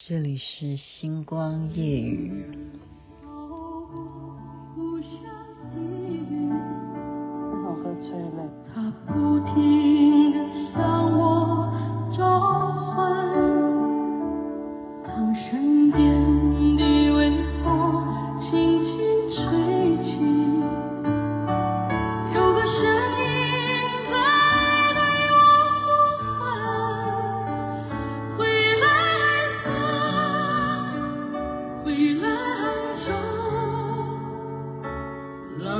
这里是星光夜雨。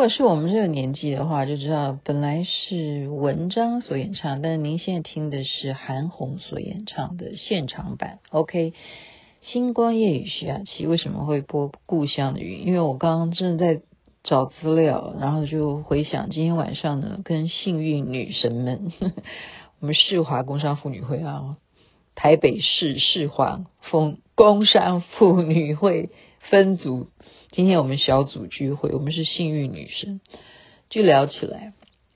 如果是我们这个年纪的话，就知道本来是文章所演唱，但是您现在听的是韩红所演唱的现场版。OK，星光夜雨徐雅琪为什么会播《故乡的云》？因为我刚刚正在找资料，然后就回想今天晚上呢，跟幸运女神们，呵 呵我们世华工商妇女会啊，台北市世华风工商妇女会分组。今天我们小组聚会，我们是幸运女生，就聊起来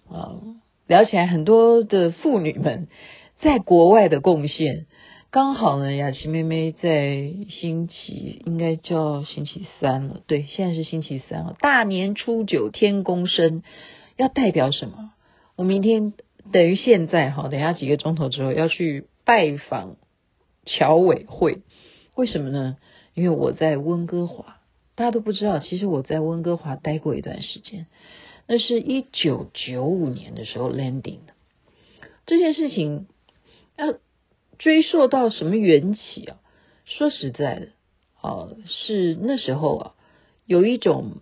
啊，聊起来很多的妇女们在国外的贡献。刚好呢，雅琪妹妹在星期应该叫星期三了，对，现在是星期三了。大年初九天公生要代表什么？我明天等于现在哈，等下几个钟头之后要去拜访侨委会，为什么呢？因为我在温哥华。大家都不知道，其实我在温哥华待过一段时间，那是一九九五年的时候 landing 的。这件事情要追溯到什么缘起啊？说实在的，啊，是那时候啊，有一种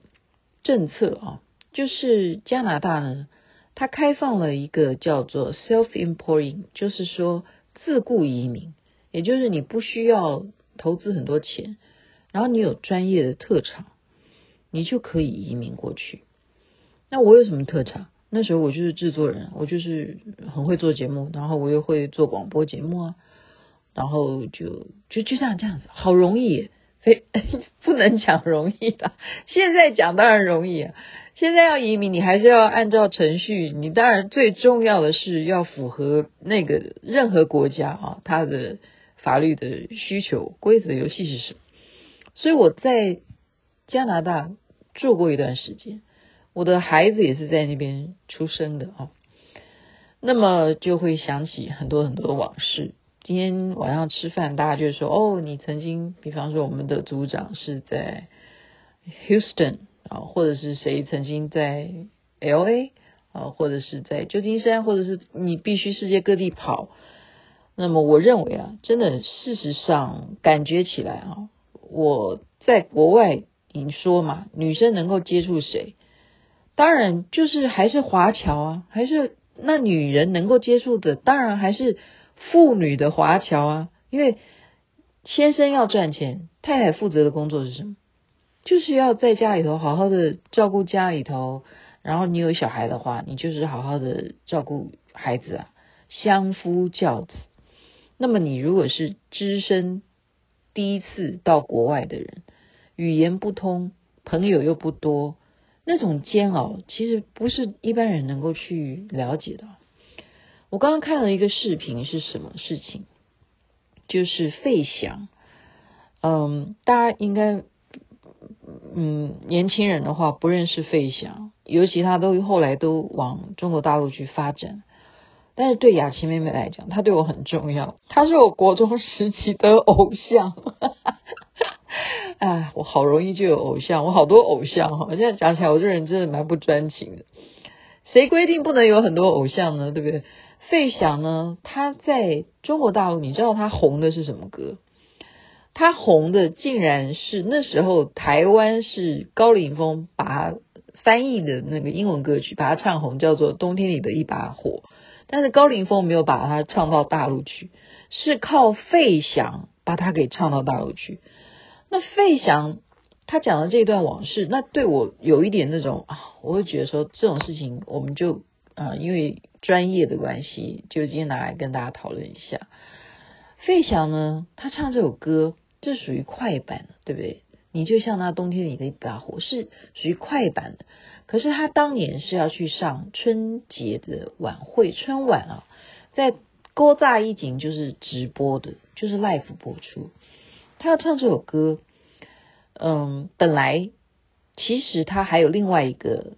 政策啊，就是加拿大呢，它开放了一个叫做 self-importing，就是说自雇移民，也就是你不需要投资很多钱。然后你有专业的特长，你就可以移民过去。那我有什么特长？那时候我就是制作人，我就是很会做节目，然后我又会做广播节目啊，然后就就就这样这样子，好容易，非 不能讲容易的。现在讲当然容易啊，现在要移民，你还是要按照程序。你当然最重要的是要符合那个任何国家啊，它的法律的需求、规则游戏是什么？所以我在加拿大住过一段时间，我的孩子也是在那边出生的啊。那么就会想起很多很多的往事。今天晚上吃饭，大家就说：“哦，你曾经，比方说我们的组长是在 Houston 啊，或者是谁曾经在 LA 啊，或者是在旧金山，或者是你必须世界各地跑。”那么我认为啊，真的，事实上感觉起来啊。我在国外，你说嘛，女生能够接触谁？当然就是还是华侨啊，还是那女人能够接触的，当然还是妇女的华侨啊。因为先生要赚钱，太太负责的工作是什么？就是要在家里头好好的照顾家里头，然后你有小孩的话，你就是好好的照顾孩子啊，相夫教子。那么你如果是只身。第一次到国外的人，语言不通，朋友又不多，那种煎熬其实不是一般人能够去了解的。我刚刚看了一个视频，是什么事情？就是费翔，嗯，大家应该，嗯，年轻人的话不认识费翔，尤其他都后来都往中国大陆去发展。但是对雅琪妹妹来讲，她对我很重要。她是我国中时期的偶像。哎，我好容易就有偶像，我好多偶像哈。现在讲起来，我这人真的蛮不专情的。谁规定不能有很多偶像呢？对不对？费翔呢？他在中国大陆，你知道他红的是什么歌？他红的竟然是那时候台湾是高凌风把他翻译的那个英文歌曲，把它唱红，叫做《冬天里的一把火》。但是高凌风没有把它唱到大陆去，是靠费翔把它给唱到大陆去。那费翔他讲的这段往事，那对我有一点那种啊，我会觉得说这种事情，我们就啊、因为专业的关系，就今天拿来跟大家讨论一下。费翔呢，他唱这首歌，这属于快板，对不对？你就像那冬天里的一把火，是属于快板的。可是他当年是要去上春节的晚会，春晚啊，在古早以前就是直播的，就是 live 播出。他要唱这首歌。嗯，本来其实他还有另外一个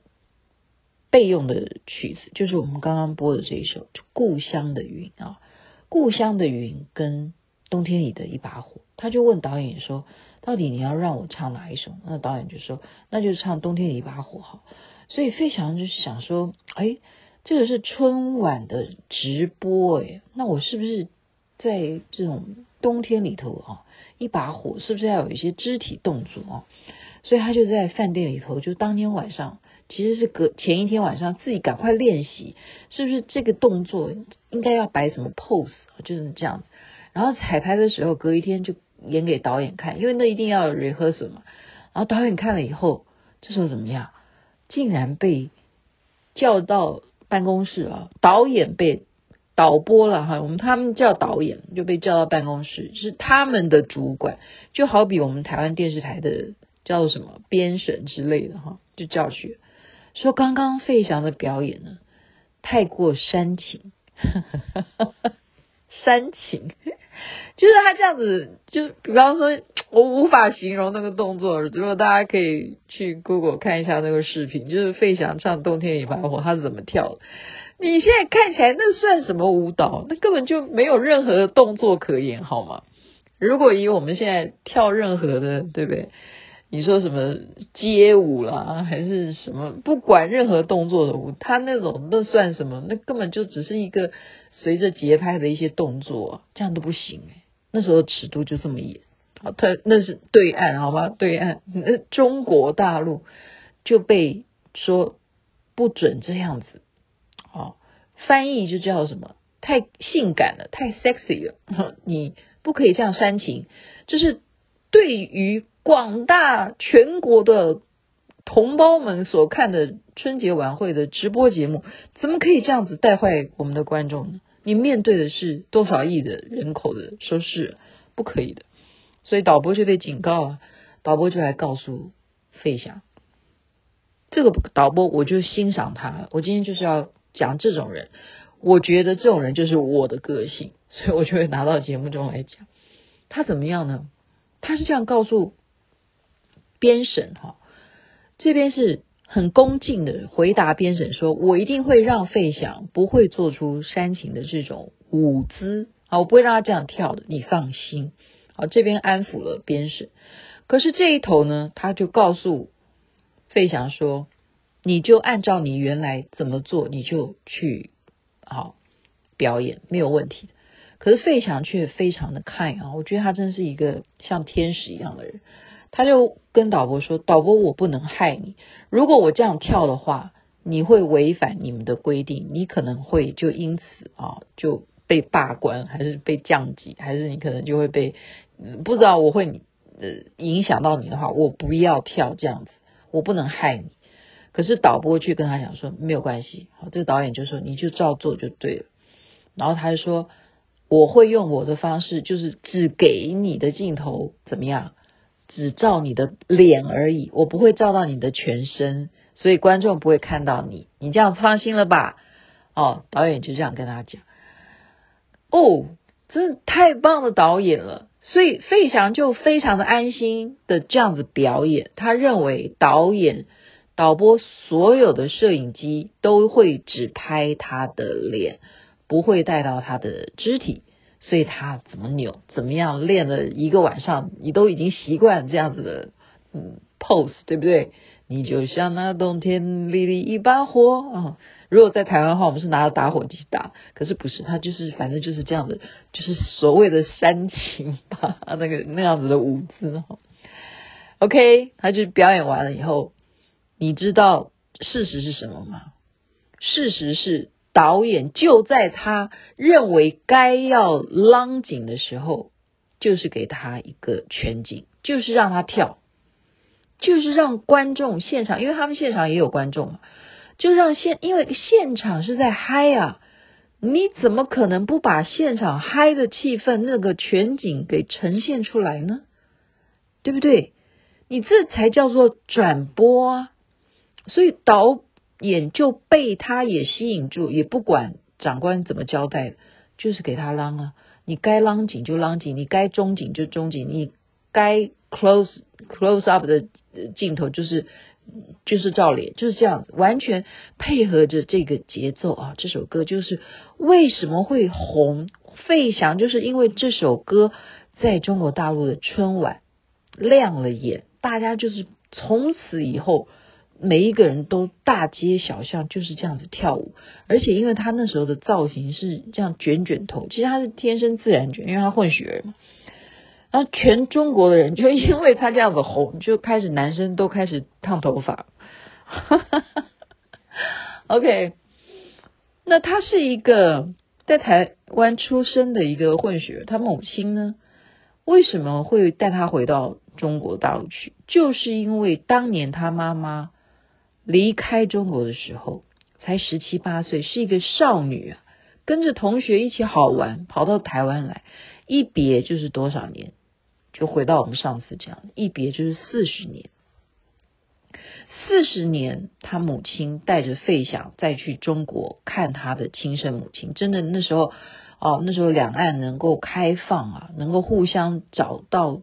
备用的曲子，就是我们刚刚播的这一首《故乡的云》啊，《故乡的云》跟《冬天里的一把火》，他就问导演说：“到底你要让我唱哪一首？”那导演就说：“那就唱《冬天里一把火》好。”所以费翔就是想说：“哎，这个是春晚的直播，哎，那我是不是在这种冬天里头啊？”一把火是不是要有一些肢体动作啊？所以他就在饭店里头，就当天晚上，其实是隔前一天晚上自己赶快练习，是不是这个动作应该要摆什么 pose，就是这样子。然后彩排的时候，隔一天就演给导演看，因为那一定要 rehearsal 嘛。然后导演看了以后，这时候怎么样？竟然被叫到办公室啊！导演被。导播了哈，我们他们叫导演，就被叫到办公室，是他们的主管，就好比我们台湾电视台的叫做什么编审之类的哈，就教学说刚刚费翔的表演呢太过煽情，煽情，就是他这样子，就比方说我无法形容那个动作，如果大家可以去 Google 看一下那个视频，就是费翔唱《冬天一把火》，他是怎么跳的。你现在看起来那算什么舞蹈？那根本就没有任何的动作可言，好吗？如果以我们现在跳任何的，对不对？你说什么街舞啦，还是什么？不管任何动作的舞，他那种那算什么？那根本就只是一个随着节拍的一些动作，这样都不行诶。那时候尺度就这么严，好，他那是对岸，好吗？对岸，那中国大陆就被说不准这样子。哦，翻译就叫什么？太性感了，太 sexy 了，你不可以这样煽情。这是对于广大全国的同胞们所看的春节晚会的直播节目，怎么可以这样子带坏我们的观众呢？你面对的是多少亿的人口的收视，不可以的。所以导播就被警告了，导播就来告诉费翔，这个导播我就欣赏他，我今天就是要。讲这种人，我觉得这种人就是我的个性，所以我就会拿到节目中来讲。他怎么样呢？他是这样告诉编审哈，这边是很恭敬的回答编审说：“我一定会让费翔不会做出煽情的这种舞姿啊，我不会让他这样跳的，你放心。”好，这边安抚了编审。可是这一头呢，他就告诉费翔说。你就按照你原来怎么做，你就去好表演，没有问题。可是费翔却非常的 kind 啊，我觉得他真是一个像天使一样的人。他就跟导播说：“导播，我不能害你。如果我这样跳的话，你会违反你们的规定，你可能会就因此啊就被罢官，还是被降级，还是你可能就会被不知道我会呃影响到你的话，我不要跳这样子，我不能害你。”可是导播去跟他讲说没有关系，好，这个导演就说你就照做就对了。然后他就说我会用我的方式，就是只给你的镜头怎么样，只照你的脸而已，我不会照到你的全身，所以观众不会看到你，你这样放心了吧？哦，导演就这样跟他讲。哦，真的太棒的导演了，所以费翔就非常的安心的这样子表演，他认为导演。导播所有的摄影机都会只拍他的脸，不会带到他的肢体，所以他怎么扭，怎么样练了一个晚上，你都已经习惯这样子的嗯 pose，对不对？你就像那冬天里的一把火啊、如果在台湾的话，我们是拿着打火机打，可是不是，他就是反正就是这样的，就是所谓的煽情吧，那个那样子的舞姿。OK，他就表演完了以后。你知道事实是什么吗？事实是导演就在他认为该要拉景的时候，就是给他一个全景，就是让他跳。就是让观众现场，因为他们现场也有观众嘛，就让现因为现场是在嗨啊，你怎么可能不把现场嗨的气氛那个全景给呈现出来呢？对不对？你这才叫做转播啊！所以导眼就被他也吸引住，也不管长官怎么交代，就是给他浪啊。你该浪紧就浪紧，你该中景就中景，你该 close close up 的镜头就是就是照脸，就是这样子，完全配合着这个节奏啊！这首歌就是为什么会红费翔，就是因为这首歌在中国大陆的春晚亮了眼，大家就是从此以后。每一个人都大街小巷就是这样子跳舞，而且因为他那时候的造型是这样卷卷头，其实他是天生自然卷，因为他混血儿嘛。然后全中国的人就因为他这样子红，就开始男生都开始烫头发。OK，那他是一个在台湾出生的一个混血，他母亲呢，为什么会带他回到中国大陆去？就是因为当年他妈妈。离开中国的时候，才十七八岁，是一个少女啊，跟着同学一起好玩，跑到台湾来，一别就是多少年？就回到我们上次讲，一别就是四十年。四十年，他母亲带着费翔再去中国看他的亲生母亲，真的那时候哦，那时候两岸能够开放啊，能够互相找到。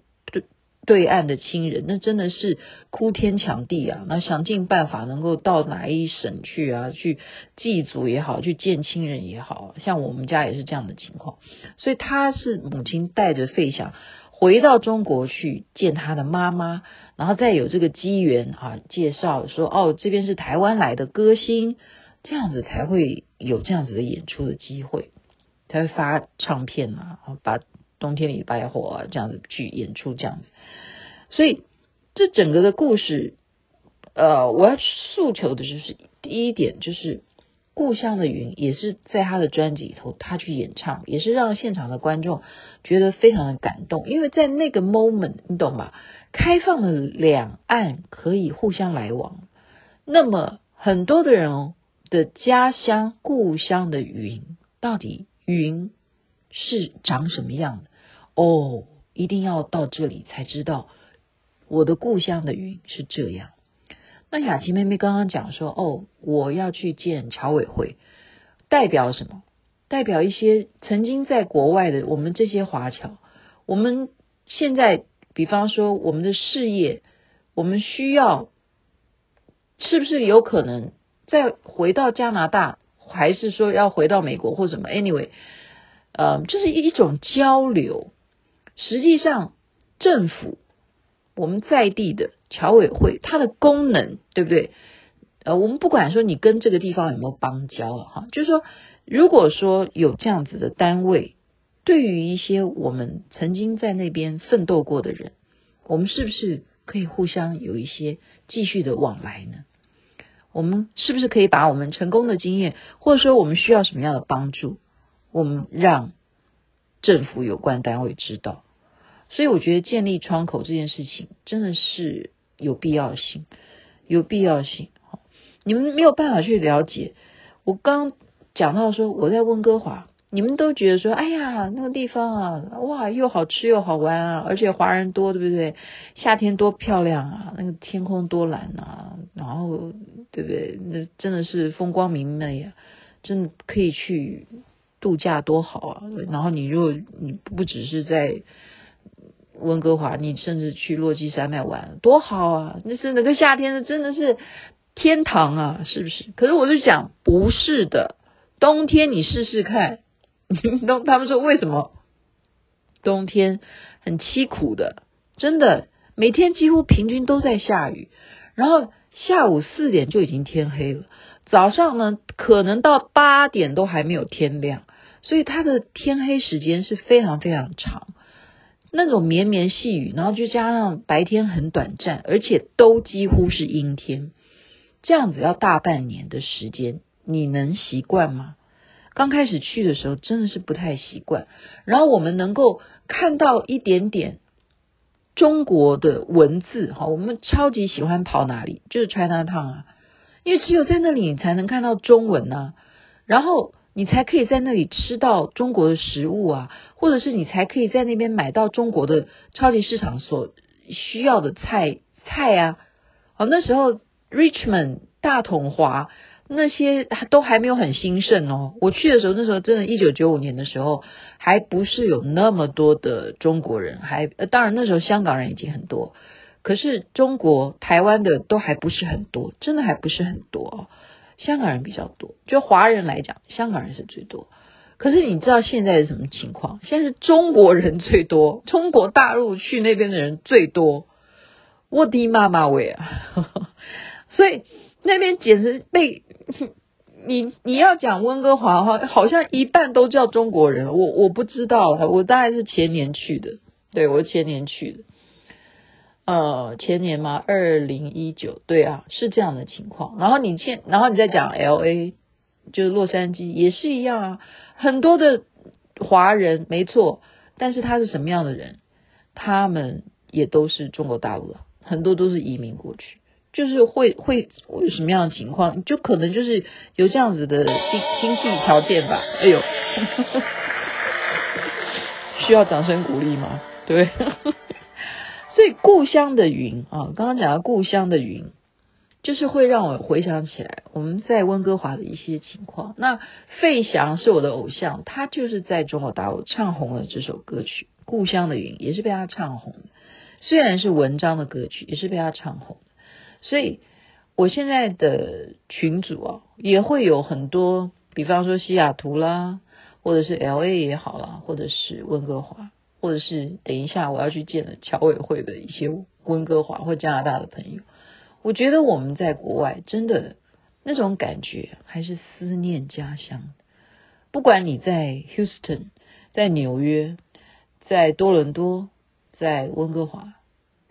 对岸的亲人，那真的是哭天抢地啊！那想尽办法能够到哪一省去啊，去祭祖也好，去见亲人也好，像我们家也是这样的情况。所以他是母亲带着费翔回到中国去见他的妈妈，然后再有这个机缘啊，介绍说哦，这边是台湾来的歌星，这样子才会有这样子的演出的机会，才会发唱片啊，把。冬天里白火啊，这样子去演出这样子，所以这整个的故事，呃，我要诉求的就是第一点，就是《故乡的云》也是在他的专辑里头，他去演唱，也是让现场的观众觉得非常的感动，因为在那个 moment，你懂吗？开放的两岸可以互相来往，那么很多的人哦的家乡、故乡的云，到底云是长什么样的？哦，一定要到这里才知道我的故乡的云是这样。那雅琪妹妹刚刚讲说，哦，我要去见侨委会，代表什么？代表一些曾经在国外的我们这些华侨。我们现在，比方说我们的事业，我们需要，是不是有可能再回到加拿大，还是说要回到美国或什么？Anyway，呃，就是一种交流。实际上，政府我们在地的侨委会，它的功能对不对？呃，我们不管说你跟这个地方有没有邦交哈，就是说，如果说有这样子的单位，对于一些我们曾经在那边奋斗过的人，我们是不是可以互相有一些继续的往来呢？我们是不是可以把我们成功的经验，或者说我们需要什么样的帮助，我们让政府有关单位知道？所以我觉得建立窗口这件事情真的是有必要性，有必要性。你们没有办法去了解。我刚讲到说我在温哥华，你们都觉得说，哎呀，那个地方啊，哇，又好吃又好玩啊，而且华人多，对不对？夏天多漂亮啊，那个天空多蓝啊，然后对不对？那真的是风光明媚啊，真的可以去度假多好啊。然后你如果你不只是在温哥华，你甚至去落基山脉玩，多好啊！那是那个夏天，真的是天堂啊，是不是？可是我就讲，不是的，冬天你试试看，冬他们说为什么冬天很凄苦的？真的，每天几乎平均都在下雨，然后下午四点就已经天黑了，早上呢可能到八点都还没有天亮，所以它的天黑时间是非常非常长。那种绵绵细雨，然后就加上白天很短暂，而且都几乎是阴天，这样子要大半年的时间，你能习惯吗？刚开始去的时候真的是不太习惯。然后我们能够看到一点点中国的文字哈，我们超级喜欢跑哪里？就是 China Town 啊，因为只有在那里你才能看到中文呐、然后你才可以在那里吃到中国的食物啊，或者是你才可以在那边买到中国的超级市场所需要的菜菜啊。哦，那时候 Richmond 大统华。那些都还没有很兴盛哦。我去的时候，那时候真的，一九九五年的时候，还不是有那么多的中国人，还呃，当然那时候香港人已经很多，可是中国台湾的都还不是很多，真的还不是很多。香港人比较多，就华人来讲，香港人是最多。可是你知道现在是什么情况？现在是中国人最多，中国大陆去那边的人最多。我的妈妈喂啊！所以那边简直被。你你要讲温哥华的话，好像一半都叫中国人。我我不知道，我大概是前年去的，对，我前年去的，呃，前年吗，二零一九，对啊，是这样的情况。然后你现，然后你再讲 LA，就是洛杉矶，也是一样啊，很多的华人，没错，但是他是什么样的人？他们也都是中国大陆的，很多都是移民过去。就是会会会有什么样的情况？就可能就是有这样子的经经济条件吧。哎呦，需要掌声鼓励吗？对，所以故乡的云啊，刚刚讲到故乡的云，就是会让我回想起来我们在温哥华的一些情况。那费翔是我的偶像，他就是在中国大陆唱红了这首歌曲《故乡的云》，也是被他唱红。虽然是文章的歌曲，也是被他唱红。所以，我现在的群组啊，也会有很多，比方说西雅图啦，或者是 LA 也好啦，或者是温哥华，或者是等一下我要去见的侨委会的一些温哥华或加拿大的朋友。我觉得我们在国外真的那种感觉，还是思念家乡。不管你在 Houston，在纽约，在多伦多，在温哥华，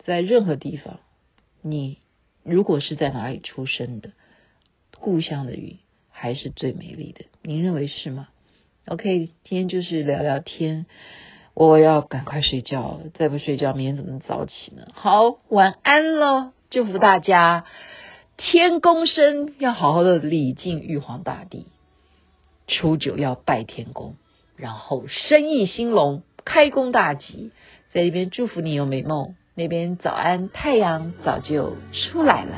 在任何地方，你。如果是在哪里出生的，故乡的云还是最美丽的。您认为是吗？OK，今天就是聊聊天。我要赶快睡觉了，再不睡觉，明天怎么早起呢？好，晚安喽！祝福大家天公生要好好的礼敬玉皇大帝，初九要拜天公，然后生意兴隆，开工大吉。在这边祝福你有美梦。那边早安，太阳早就出来了。